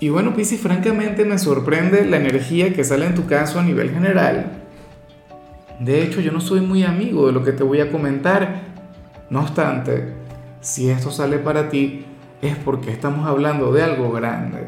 Y bueno, Piscis, francamente me sorprende la energía que sale en tu caso a nivel general. De hecho, yo no soy muy amigo de lo que te voy a comentar. No obstante, si esto sale para ti, es porque estamos hablando de algo grande.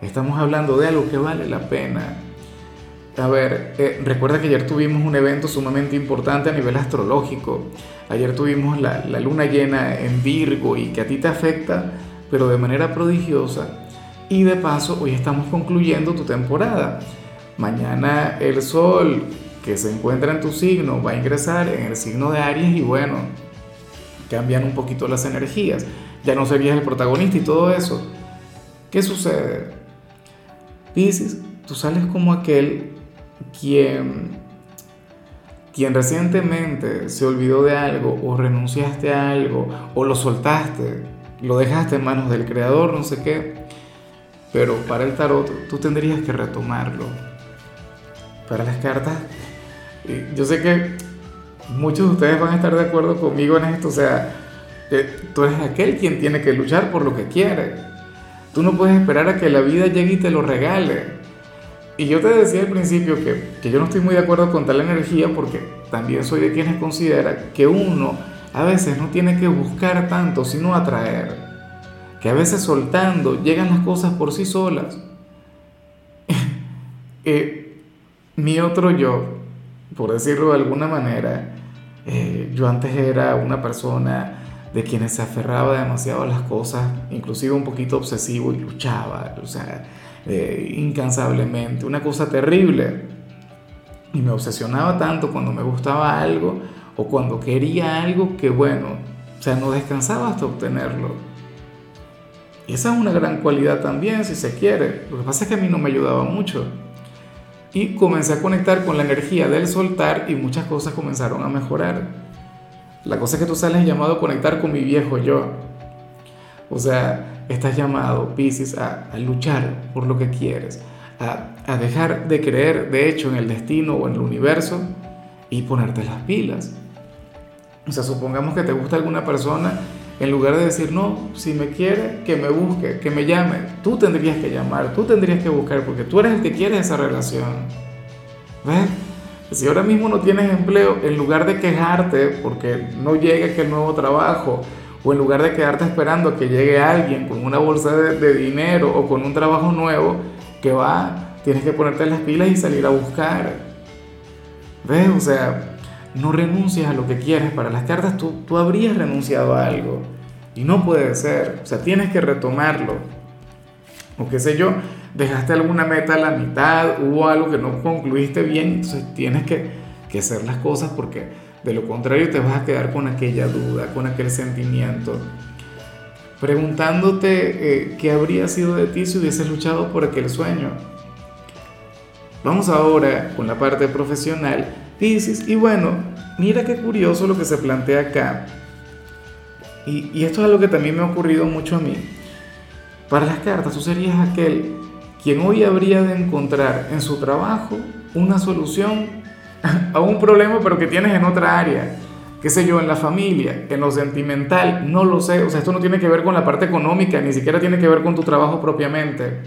Estamos hablando de algo que vale la pena. A ver, eh, recuerda que ayer tuvimos un evento sumamente importante a nivel astrológico. Ayer tuvimos la, la luna llena en Virgo y que a ti te afecta, pero de manera prodigiosa y de paso, hoy estamos concluyendo tu temporada. Mañana el sol que se encuentra en tu signo va a ingresar en el signo de Aries y bueno, cambian un poquito las energías. Ya no serías el protagonista y todo eso. ¿Qué sucede? Pisces, tú sales como aquel quien, quien recientemente se olvidó de algo o renunciaste a algo o lo soltaste, lo dejaste en manos del creador, no sé qué pero para el tarot tú tendrías que retomarlo. Para las cartas, yo sé que muchos de ustedes van a estar de acuerdo conmigo en esto, o sea, tú eres aquel quien tiene que luchar por lo que quiere. Tú no puedes esperar a que la vida llegue y te lo regale. Y yo te decía al principio que, que yo no estoy muy de acuerdo con tal energía porque también soy de quienes considera que uno a veces no tiene que buscar tanto, sino atraer que a veces soltando llegan las cosas por sí solas. Eh, mi otro yo, por decirlo de alguna manera, eh, yo antes era una persona de quienes se aferraba demasiado a las cosas, inclusive un poquito obsesivo y luchaba, o sea, eh, incansablemente, una cosa terrible. Y me obsesionaba tanto cuando me gustaba algo o cuando quería algo que bueno, o sea, no descansaba hasta obtenerlo. Esa es una gran cualidad también, si se quiere. Lo que pasa es que a mí no me ayudaba mucho. Y comencé a conectar con la energía del soltar y muchas cosas comenzaron a mejorar. La cosa es que tú sales llamado a conectar con mi viejo yo. O sea, estás llamado, Pisces, a, a luchar por lo que quieres, a, a dejar de creer, de hecho, en el destino o en el universo y ponerte las pilas. O sea, supongamos que te gusta alguna persona en lugar de decir, no, si me quiere, que me busque, que me llame, tú tendrías que llamar, tú tendrías que buscar, porque tú eres el que quiere esa relación. ¿Ves? Si ahora mismo no tienes empleo, en lugar de quejarte porque no llegue aquel nuevo trabajo, o en lugar de quedarte esperando que llegue alguien con una bolsa de, de dinero o con un trabajo nuevo, que va, tienes que ponerte las pilas y salir a buscar. ¿Ves? O sea, no renuncias a lo que quieres. Para las cartas tú, tú habrías renunciado a algo y no puede ser. O sea, tienes que retomarlo. O qué sé yo, dejaste alguna meta a la mitad, hubo algo que no concluiste bien, entonces tienes que, que hacer las cosas porque de lo contrario te vas a quedar con aquella duda, con aquel sentimiento. Preguntándote eh, qué habría sido de ti si hubieses luchado por aquel sueño. Vamos ahora con la parte profesional Y bueno, mira qué curioso lo que se plantea acá. Y, esto es algo que también me ha ocurrido mucho a mí. Para las cartas, tú serías aquel quien hoy habría de encontrar en su trabajo una solución a un problema, pero que tienes en otra área. Qué sé yo, en la familia, en lo sentimental, no lo sé. O sea, esto no tiene que ver con la parte económica, ni siquiera tiene que ver con tu trabajo propiamente.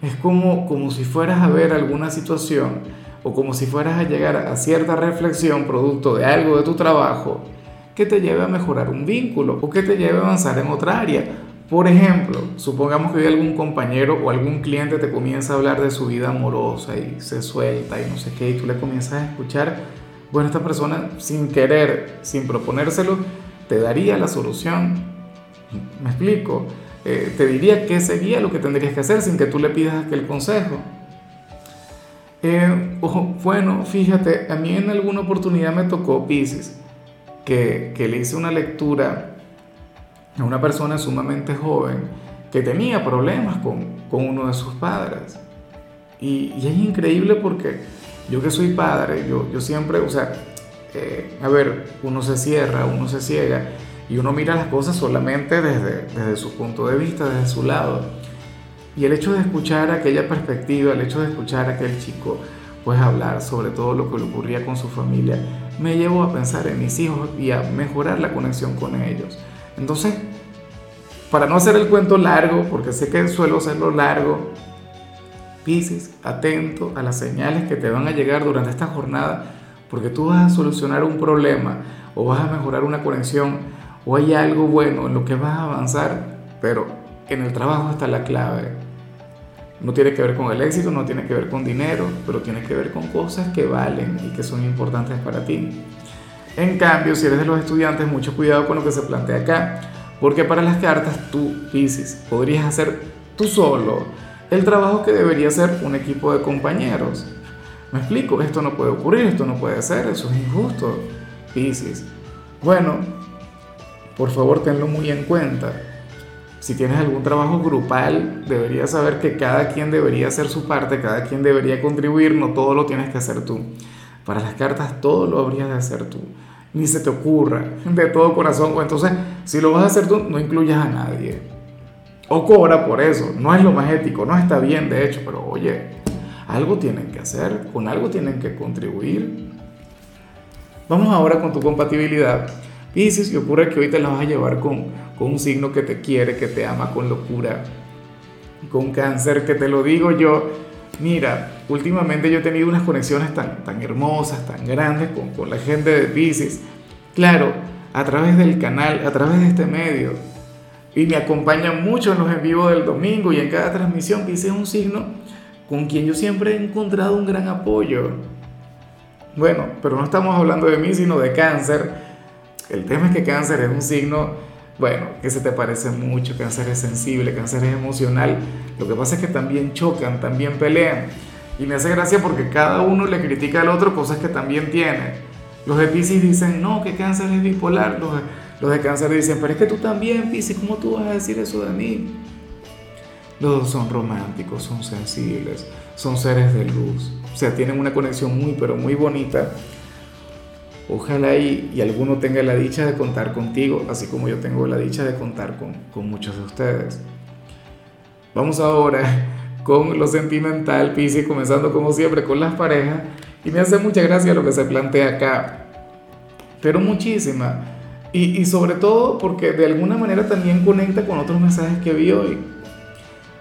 Es como, como si fueras a ver alguna situación o como si fueras a llegar a cierta reflexión producto de algo de tu trabajo que te lleve a mejorar un vínculo o que te lleve a avanzar en otra área. Por ejemplo, supongamos que hoy algún compañero o algún cliente te comienza a hablar de su vida amorosa y se suelta y no sé qué, y tú le comienzas a escuchar, bueno, esta persona sin querer, sin proponérselo, te daría la solución. ¿Me explico? Eh, te diría qué sería lo que tendrías que hacer sin que tú le pidas aquel consejo. Eh, bueno, fíjate, a mí en alguna oportunidad me tocó Pisces, que, le hice una lectura a una persona sumamente joven que tenía problemas con, uno de sus padres. Y, es increíble porque yo que soy padre, yo, siempre, o sea, eh, a ver, uno se cierra, uno se ciega y uno mira las cosas solamente desde su punto de vista, desde su lado. Y el hecho de escuchar aquella perspectiva, el hecho de escuchar a aquel chico, pues hablar sobre todo lo que le ocurría con su familia, me llevó a pensar en mis hijos y a mejorar la conexión con ellos. Entonces, para no hacer el cuento largo, porque sé que suelo hacerlo largo, Pisces, atento a las señales que te van a llegar durante esta jornada, porque tú vas a solucionar un problema o vas a mejorar una conexión o hay algo bueno en lo que vas a avanzar, pero en el trabajo está la clave. No tiene que ver con el éxito, no tiene que ver con dinero, pero tiene que ver con cosas que valen y que son importantes para ti. En cambio, si eres de los estudiantes, mucho cuidado con lo que se plantea acá, porque para las cartas tú, Pisces, podrías hacer tú solo el trabajo que debería hacer un equipo de compañeros. Me explico, esto no puede ocurrir, esto no puede ser, eso es injusto, Pisces. Bueno, por favor tenlo muy en cuenta. Si tienes algún trabajo grupal, deberías saber que cada quien debería hacer su parte, cada quien debería contribuir, no todo lo tienes que hacer tú. Para las cartas todo lo habrías de hacer tú. Ni se te ocurra de todo corazón. Entonces, si lo vas a hacer tú, no incluyas a nadie. O cobra por eso. No es lo más ético, no está bien de hecho, pero oye, algo tienen que hacer, con algo tienen que contribuir. Vamos ahora con tu compatibilidad. Pisces, y ocurre que hoy te la vas a llevar con, con un signo que te quiere, que te ama con locura, con cáncer, que te lo digo yo. Mira, últimamente yo he tenido unas conexiones tan, tan hermosas, tan grandes con, con la gente de Pisces. Claro, a través del canal, a través de este medio. Y me acompañan mucho en los en vivo del domingo y en cada transmisión. Pisces es un signo con quien yo siempre he encontrado un gran apoyo. Bueno, pero no estamos hablando de mí, sino de cáncer el tema es que cáncer es un signo, bueno, que se te parece mucho, cáncer es sensible, cáncer es emocional. Lo que pasa es que también chocan, también pelean. Y me hace gracia porque cada uno le critica al otro cosas que también tiene. Los de Pisces dicen, no, que cáncer es bipolar. Los de, los de cáncer dicen, pero es que tú también, Pisces, ¿cómo tú vas a decir eso de mí? Los dos son románticos, son sensibles, son seres de luz. O sea, tienen una conexión muy, pero muy bonita Ojalá y, alguno tenga la dicha de contar contigo, así como yo tengo la dicha de contar con, con muchos de ustedes. Vamos ahora con lo sentimental, Pisces, comenzando como siempre con las parejas. Y me hace mucha gracia lo que se plantea acá, pero muchísima. Y, y sobre todo porque de alguna manera también conecta con otros mensajes que vi hoy.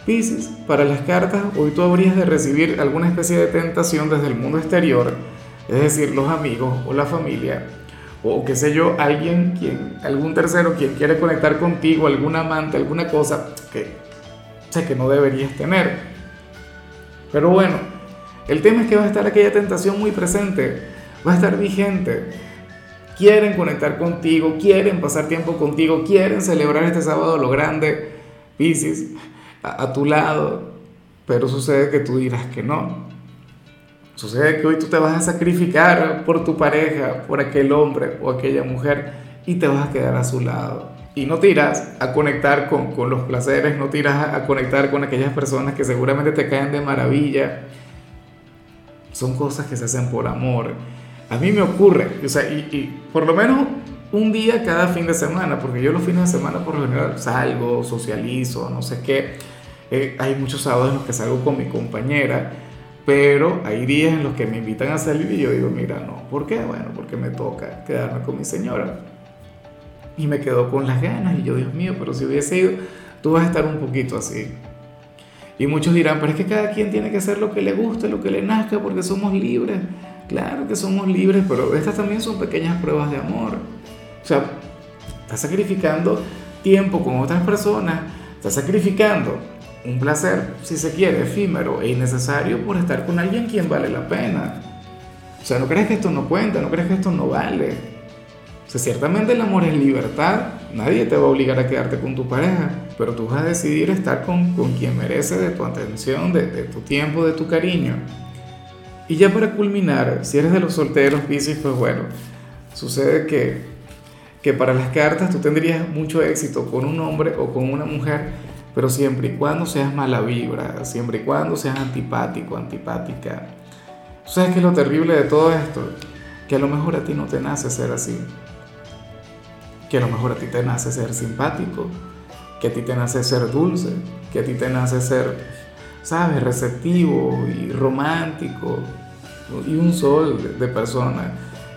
Pisces, para las cartas, hoy tú habrías de recibir alguna especie de tentación desde el mundo exterior es decir, los amigos o la familia, o qué sé yo, alguien, quien, algún tercero quien quiere conectar contigo, algún amante, alguna cosa que sé que no deberías tener. Pero bueno, el tema es que va a estar aquella tentación muy presente, va a estar vigente. Quieren conectar contigo, quieren pasar tiempo contigo, quieren celebrar este sábado lo grande, Pisces, a, a tu lado, pero sucede que tú dirás que no. Sucede que hoy tú te vas a sacrificar por tu pareja, por aquel hombre o aquella mujer y te vas a quedar a su lado. Y no tiras a conectar con, con los placeres, no tiras a, conectar con aquellas personas que seguramente te caen de maravilla. Son cosas que se hacen por amor. A mí me ocurre, o sea, y, y por lo menos un día cada fin de semana, porque yo los fines de semana por lo general salgo, socializo, no sé qué. Eh, hay muchos sábados en los que salgo con mi compañera pero hay días en los que me invitan a salir y yo digo, mira, no, ¿por qué? Bueno, porque me toca quedarme con mi señora. Y me quedo con las ganas y yo, Dios mío, pero si hubiese ido, tú vas a estar un poquito así. Y muchos dirán, pero es que cada quien tiene que hacer lo que le guste, lo que le nazca, porque somos libres. Claro que somos libres, pero estas también son pequeñas pruebas de amor. O sea, estás sacrificando tiempo con otras personas, estás sacrificando un placer, si se quiere, efímero e innecesario por estar con alguien quien vale la pena. O sea, no crees que esto no cuenta, no crees que esto no vale. O sea, ciertamente el amor es libertad, nadie te va a obligar a quedarte con tu pareja, pero tú vas a decidir estar con, con quien merece de tu atención, de, tu tiempo, de tu cariño. Y ya para culminar, si eres de los solteros, Pisces, pues bueno, sucede que, que para las cartas tú tendrías mucho éxito con un hombre o con una mujer pero siempre y cuando seas mala vibra, siempre y cuando seas antipático, antipática. ¿Sabes qué es lo terrible de todo esto? Que a lo mejor a ti no te nace ser así. Que a lo mejor a ti te nace ser simpático, que a ti te nace ser dulce, que a ti te nace ser, ¿sabes?, receptivo y romántico y un sol de persona.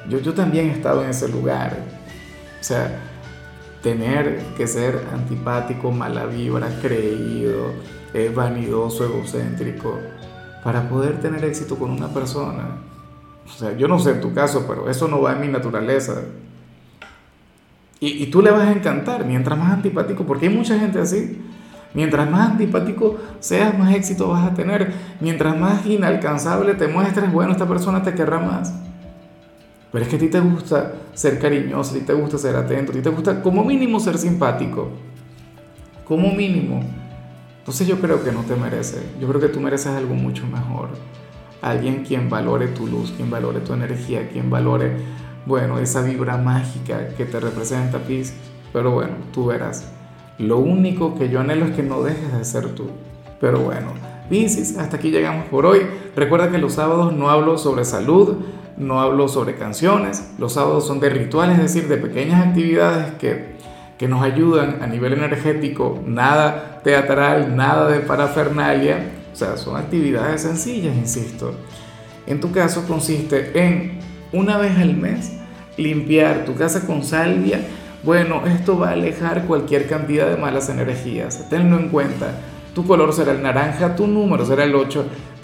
Yo, yo también he estado en ese lugar. O sea, tener que ser antipático, mala vibra, creído, eh, vanidoso, egocéntrico, para poder tener éxito con una persona. O sea, yo no sé en tu caso, pero eso no va en mi naturaleza. Y, y tú le vas a encantar mientras más antipático, porque hay mucha gente así. Mientras más antipático seas, más éxito vas a tener. Mientras más inalcanzable te muestres, bueno, esta persona te querrá más. Pero es que a ti te gusta ser cariñoso, a ti te gusta ser atento, a ti te gusta como mínimo ser simpático. Como mínimo. Entonces yo creo que no te merece. Yo creo que tú mereces algo mucho mejor. Alguien quien valore tu luz, quien valore tu energía, quien valore, bueno, esa vibra mágica que te representa Pisces. Pero bueno, tú verás. Lo único que yo anhelo es que no dejes de ser tú. Pero bueno, Pisces, hasta aquí llegamos por hoy. Recuerda que los sábados no hablo sobre salud, no hablo sobre canciones, los sábados son de rituales, es decir, de pequeñas actividades que, que nos ayudan a nivel energético, nada teatral, nada de parafernalia, o sea, son actividades sencillas, insisto. En tu caso consiste en una vez al mes limpiar tu casa con salvia. Bueno, esto va a alejar cualquier cantidad de malas energías, tenlo en cuenta tu color será el naranja, tu número será el 8.